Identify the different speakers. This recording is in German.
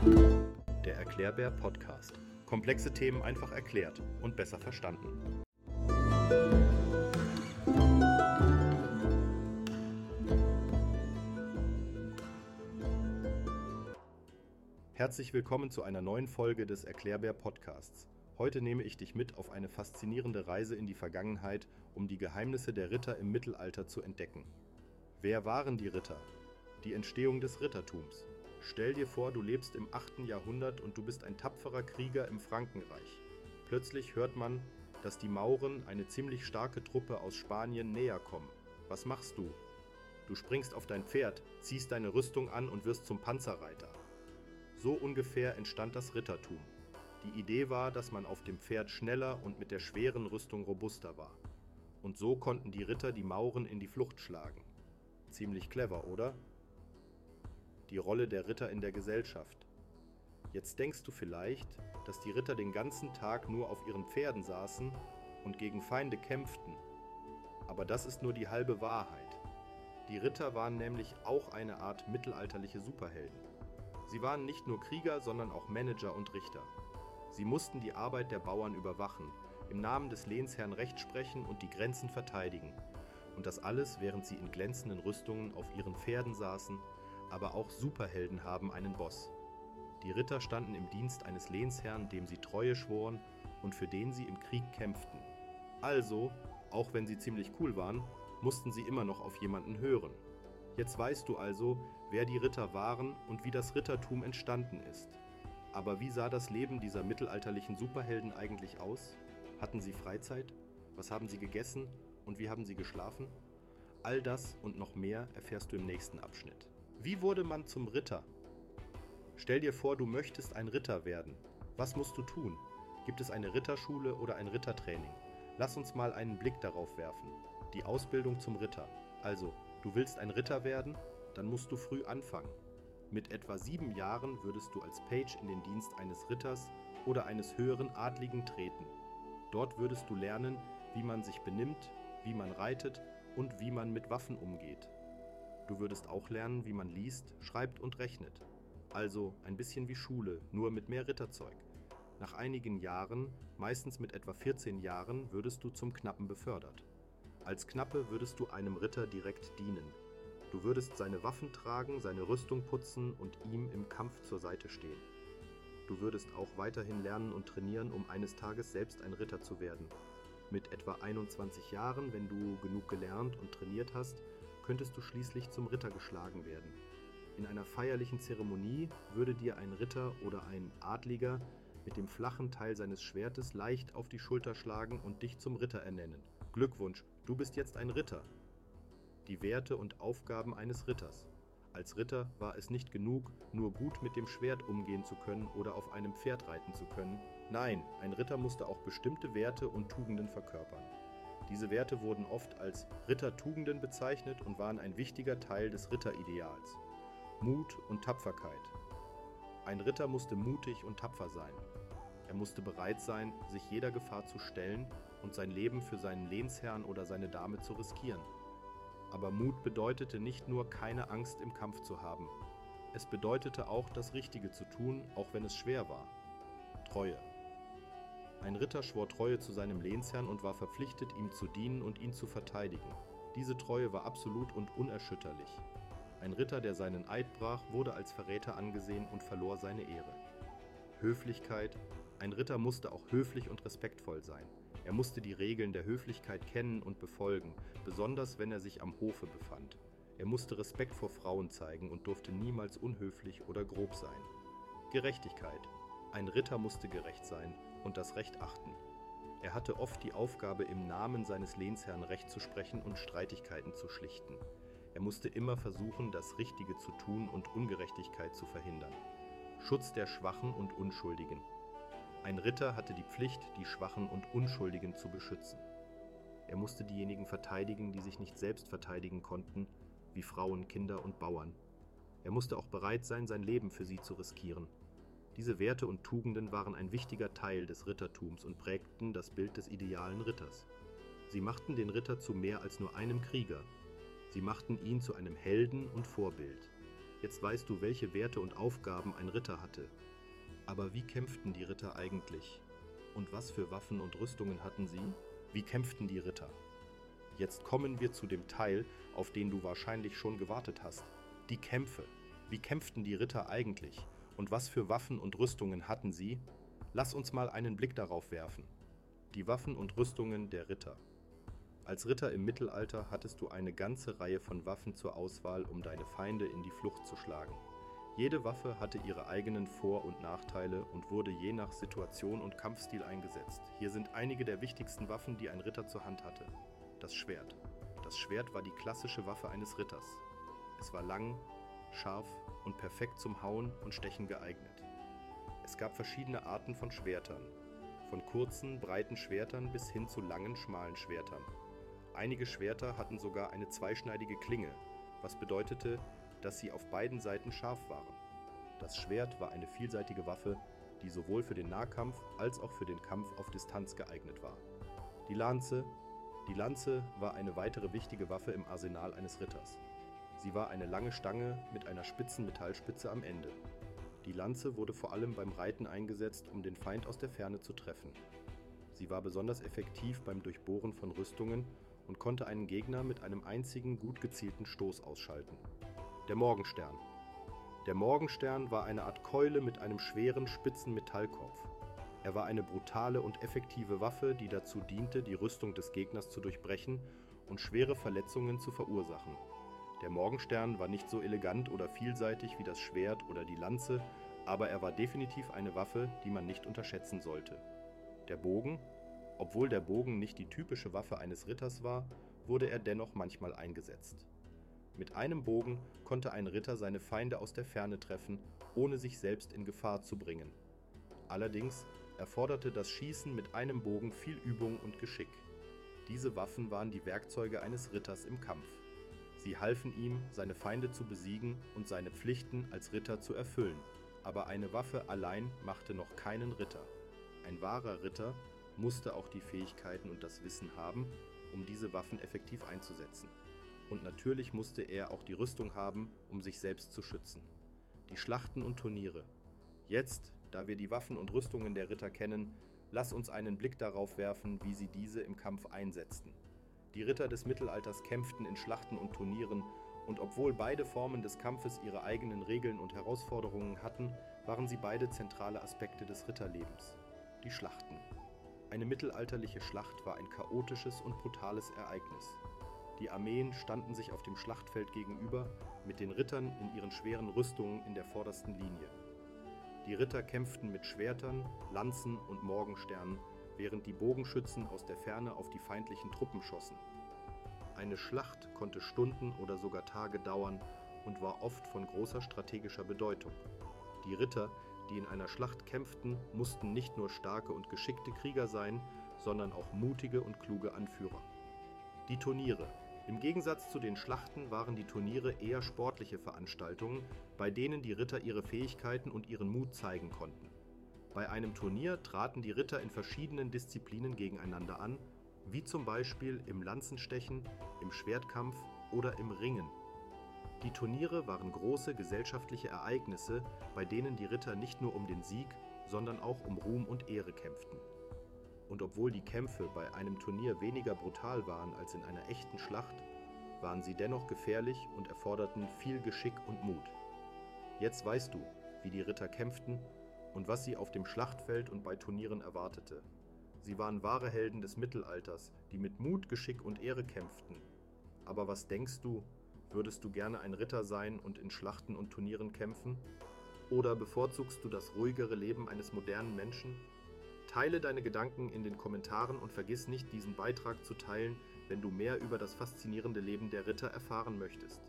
Speaker 1: Der Erklärbär Podcast. Komplexe Themen einfach erklärt und besser verstanden. Herzlich willkommen zu einer neuen Folge des Erklärbär Podcasts. Heute nehme ich dich mit auf eine faszinierende Reise in die Vergangenheit, um die Geheimnisse der Ritter im Mittelalter zu entdecken. Wer waren die Ritter? Die Entstehung des Rittertums. Stell dir vor, du lebst im 8. Jahrhundert und du bist ein tapferer Krieger im Frankenreich. Plötzlich hört man, dass die Mauren, eine ziemlich starke Truppe aus Spanien, näher kommen. Was machst du? Du springst auf dein Pferd, ziehst deine Rüstung an und wirst zum Panzerreiter. So ungefähr entstand das Rittertum. Die Idee war, dass man auf dem Pferd schneller und mit der schweren Rüstung robuster war. Und so konnten die Ritter die Mauren in die Flucht schlagen. Ziemlich clever, oder? Die Rolle der Ritter in der Gesellschaft. Jetzt denkst du vielleicht, dass die Ritter den ganzen Tag nur auf ihren Pferden saßen und gegen Feinde kämpften. Aber das ist nur die halbe Wahrheit. Die Ritter waren nämlich auch eine Art mittelalterliche Superhelden. Sie waren nicht nur Krieger, sondern auch Manager und Richter. Sie mussten die Arbeit der Bauern überwachen, im Namen des Lehnsherrn Recht sprechen und die Grenzen verteidigen. Und das alles, während sie in glänzenden Rüstungen auf ihren Pferden saßen, aber auch Superhelden haben einen Boss. Die Ritter standen im Dienst eines Lehnsherrn, dem sie Treue schworen und für den sie im Krieg kämpften. Also, auch wenn sie ziemlich cool waren, mussten sie immer noch auf jemanden hören. Jetzt weißt du also, wer die Ritter waren und wie das Rittertum entstanden ist. Aber wie sah das Leben dieser mittelalterlichen Superhelden eigentlich aus? Hatten sie Freizeit? Was haben sie gegessen und wie haben sie geschlafen? All das und noch mehr erfährst du im nächsten Abschnitt. Wie wurde man zum Ritter? Stell dir vor, du möchtest ein Ritter werden. Was musst du tun? Gibt es eine Ritterschule oder ein Rittertraining? Lass uns mal einen Blick darauf werfen. Die Ausbildung zum Ritter. Also, du willst ein Ritter werden? Dann musst du früh anfangen. Mit etwa sieben Jahren würdest du als Page in den Dienst eines Ritters oder eines höheren Adligen treten. Dort würdest du lernen, wie man sich benimmt, wie man reitet und wie man mit Waffen umgeht. Du würdest auch lernen, wie man liest, schreibt und rechnet. Also ein bisschen wie Schule, nur mit mehr Ritterzeug. Nach einigen Jahren, meistens mit etwa 14 Jahren, würdest du zum Knappen befördert. Als Knappe würdest du einem Ritter direkt dienen. Du würdest seine Waffen tragen, seine Rüstung putzen und ihm im Kampf zur Seite stehen. Du würdest auch weiterhin lernen und trainieren, um eines Tages selbst ein Ritter zu werden. Mit etwa 21 Jahren, wenn du genug gelernt und trainiert hast, könntest du schließlich zum Ritter geschlagen werden. In einer feierlichen Zeremonie würde dir ein Ritter oder ein Adliger mit dem flachen Teil seines Schwertes leicht auf die Schulter schlagen und dich zum Ritter ernennen. Glückwunsch, du bist jetzt ein Ritter die Werte und Aufgaben eines Ritters. Als Ritter war es nicht genug, nur gut mit dem Schwert umgehen zu können oder auf einem Pferd reiten zu können. Nein, ein Ritter musste auch bestimmte Werte und Tugenden verkörpern. Diese Werte wurden oft als Rittertugenden bezeichnet und waren ein wichtiger Teil des Ritterideals. Mut und Tapferkeit. Ein Ritter musste mutig und tapfer sein. Er musste bereit sein, sich jeder Gefahr zu stellen und sein Leben für seinen Lehnsherrn oder seine Dame zu riskieren. Aber Mut bedeutete nicht nur keine Angst im Kampf zu haben. Es bedeutete auch das Richtige zu tun, auch wenn es schwer war. Treue. Ein Ritter schwor Treue zu seinem Lehnsherrn und war verpflichtet, ihm zu dienen und ihn zu verteidigen. Diese Treue war absolut und unerschütterlich. Ein Ritter, der seinen Eid brach, wurde als Verräter angesehen und verlor seine Ehre. Höflichkeit. Ein Ritter musste auch höflich und respektvoll sein. Er musste die Regeln der Höflichkeit kennen und befolgen, besonders wenn er sich am Hofe befand. Er musste Respekt vor Frauen zeigen und durfte niemals unhöflich oder grob sein. Gerechtigkeit. Ein Ritter musste gerecht sein und das Recht achten. Er hatte oft die Aufgabe, im Namen seines Lehnsherrn Recht zu sprechen und Streitigkeiten zu schlichten. Er musste immer versuchen, das Richtige zu tun und Ungerechtigkeit zu verhindern. Schutz der Schwachen und Unschuldigen. Ein Ritter hatte die Pflicht, die Schwachen und Unschuldigen zu beschützen. Er musste diejenigen verteidigen, die sich nicht selbst verteidigen konnten, wie Frauen, Kinder und Bauern. Er musste auch bereit sein, sein Leben für sie zu riskieren. Diese Werte und Tugenden waren ein wichtiger Teil des Rittertums und prägten das Bild des idealen Ritters. Sie machten den Ritter zu mehr als nur einem Krieger. Sie machten ihn zu einem Helden und Vorbild. Jetzt weißt du, welche Werte und Aufgaben ein Ritter hatte. Aber wie kämpften die Ritter eigentlich? Und was für Waffen und Rüstungen hatten sie? Wie kämpften die Ritter? Jetzt kommen wir zu dem Teil, auf den du wahrscheinlich schon gewartet hast. Die Kämpfe. Wie kämpften die Ritter eigentlich? Und was für Waffen und Rüstungen hatten sie? Lass uns mal einen Blick darauf werfen. Die Waffen und Rüstungen der Ritter. Als Ritter im Mittelalter hattest du eine ganze Reihe von Waffen zur Auswahl, um deine Feinde in die Flucht zu schlagen. Jede Waffe hatte ihre eigenen Vor- und Nachteile und wurde je nach Situation und Kampfstil eingesetzt. Hier sind einige der wichtigsten Waffen, die ein Ritter zur Hand hatte. Das Schwert. Das Schwert war die klassische Waffe eines Ritters. Es war lang, scharf und perfekt zum Hauen und Stechen geeignet. Es gab verschiedene Arten von Schwertern, von kurzen, breiten Schwertern bis hin zu langen, schmalen Schwertern. Einige Schwerter hatten sogar eine zweischneidige Klinge, was bedeutete, dass sie auf beiden Seiten scharf waren. Das Schwert war eine vielseitige Waffe, die sowohl für den Nahkampf als auch für den Kampf auf Distanz geeignet war. Die Lanze. Die Lanze war eine weitere wichtige Waffe im Arsenal eines Ritters. Sie war eine lange Stange mit einer spitzen Metallspitze am Ende. Die Lanze wurde vor allem beim Reiten eingesetzt, um den Feind aus der Ferne zu treffen. Sie war besonders effektiv beim Durchbohren von Rüstungen und konnte einen Gegner mit einem einzigen gut gezielten Stoß ausschalten. Der Morgenstern. Der Morgenstern war eine Art Keule mit einem schweren, spitzen Metallkopf. Er war eine brutale und effektive Waffe, die dazu diente, die Rüstung des Gegners zu durchbrechen und schwere Verletzungen zu verursachen. Der Morgenstern war nicht so elegant oder vielseitig wie das Schwert oder die Lanze, aber er war definitiv eine Waffe, die man nicht unterschätzen sollte. Der Bogen obwohl der Bogen nicht die typische Waffe eines Ritters war, wurde er dennoch manchmal eingesetzt. Mit einem Bogen konnte ein Ritter seine Feinde aus der Ferne treffen, ohne sich selbst in Gefahr zu bringen. Allerdings erforderte das Schießen mit einem Bogen viel Übung und Geschick. Diese Waffen waren die Werkzeuge eines Ritters im Kampf. Sie halfen ihm, seine Feinde zu besiegen und seine Pflichten als Ritter zu erfüllen. Aber eine Waffe allein machte noch keinen Ritter. Ein wahrer Ritter musste auch die Fähigkeiten und das Wissen haben, um diese Waffen effektiv einzusetzen. Und natürlich musste er auch die Rüstung haben, um sich selbst zu schützen. Die Schlachten und Turniere. Jetzt, da wir die Waffen und Rüstungen der Ritter kennen, lass uns einen Blick darauf werfen, wie sie diese im Kampf einsetzten. Die Ritter des Mittelalters kämpften in Schlachten und Turnieren, und obwohl beide Formen des Kampfes ihre eigenen Regeln und Herausforderungen hatten, waren sie beide zentrale Aspekte des Ritterlebens. Die Schlachten. Eine mittelalterliche Schlacht war ein chaotisches und brutales Ereignis. Die Armeen standen sich auf dem Schlachtfeld gegenüber, mit den Rittern in ihren schweren Rüstungen in der vordersten Linie. Die Ritter kämpften mit Schwertern, Lanzen und Morgensternen, während die Bogenschützen aus der Ferne auf die feindlichen Truppen schossen. Eine Schlacht konnte Stunden oder sogar Tage dauern und war oft von großer strategischer Bedeutung. Die Ritter die in einer Schlacht kämpften, mussten nicht nur starke und geschickte Krieger sein, sondern auch mutige und kluge Anführer. Die Turniere. Im Gegensatz zu den Schlachten waren die Turniere eher sportliche Veranstaltungen, bei denen die Ritter ihre Fähigkeiten und ihren Mut zeigen konnten. Bei einem Turnier traten die Ritter in verschiedenen Disziplinen gegeneinander an, wie zum Beispiel im Lanzenstechen, im Schwertkampf oder im Ringen. Die Turniere waren große gesellschaftliche Ereignisse, bei denen die Ritter nicht nur um den Sieg, sondern auch um Ruhm und Ehre kämpften. Und obwohl die Kämpfe bei einem Turnier weniger brutal waren als in einer echten Schlacht, waren sie dennoch gefährlich und erforderten viel Geschick und Mut. Jetzt weißt du, wie die Ritter kämpften und was sie auf dem Schlachtfeld und bei Turnieren erwartete. Sie waren wahre Helden des Mittelalters, die mit Mut, Geschick und Ehre kämpften. Aber was denkst du, Würdest du gerne ein Ritter sein und in Schlachten und Turnieren kämpfen? Oder bevorzugst du das ruhigere Leben eines modernen Menschen? Teile deine Gedanken in den Kommentaren und vergiss nicht, diesen Beitrag zu teilen, wenn du mehr über das faszinierende Leben der Ritter erfahren möchtest.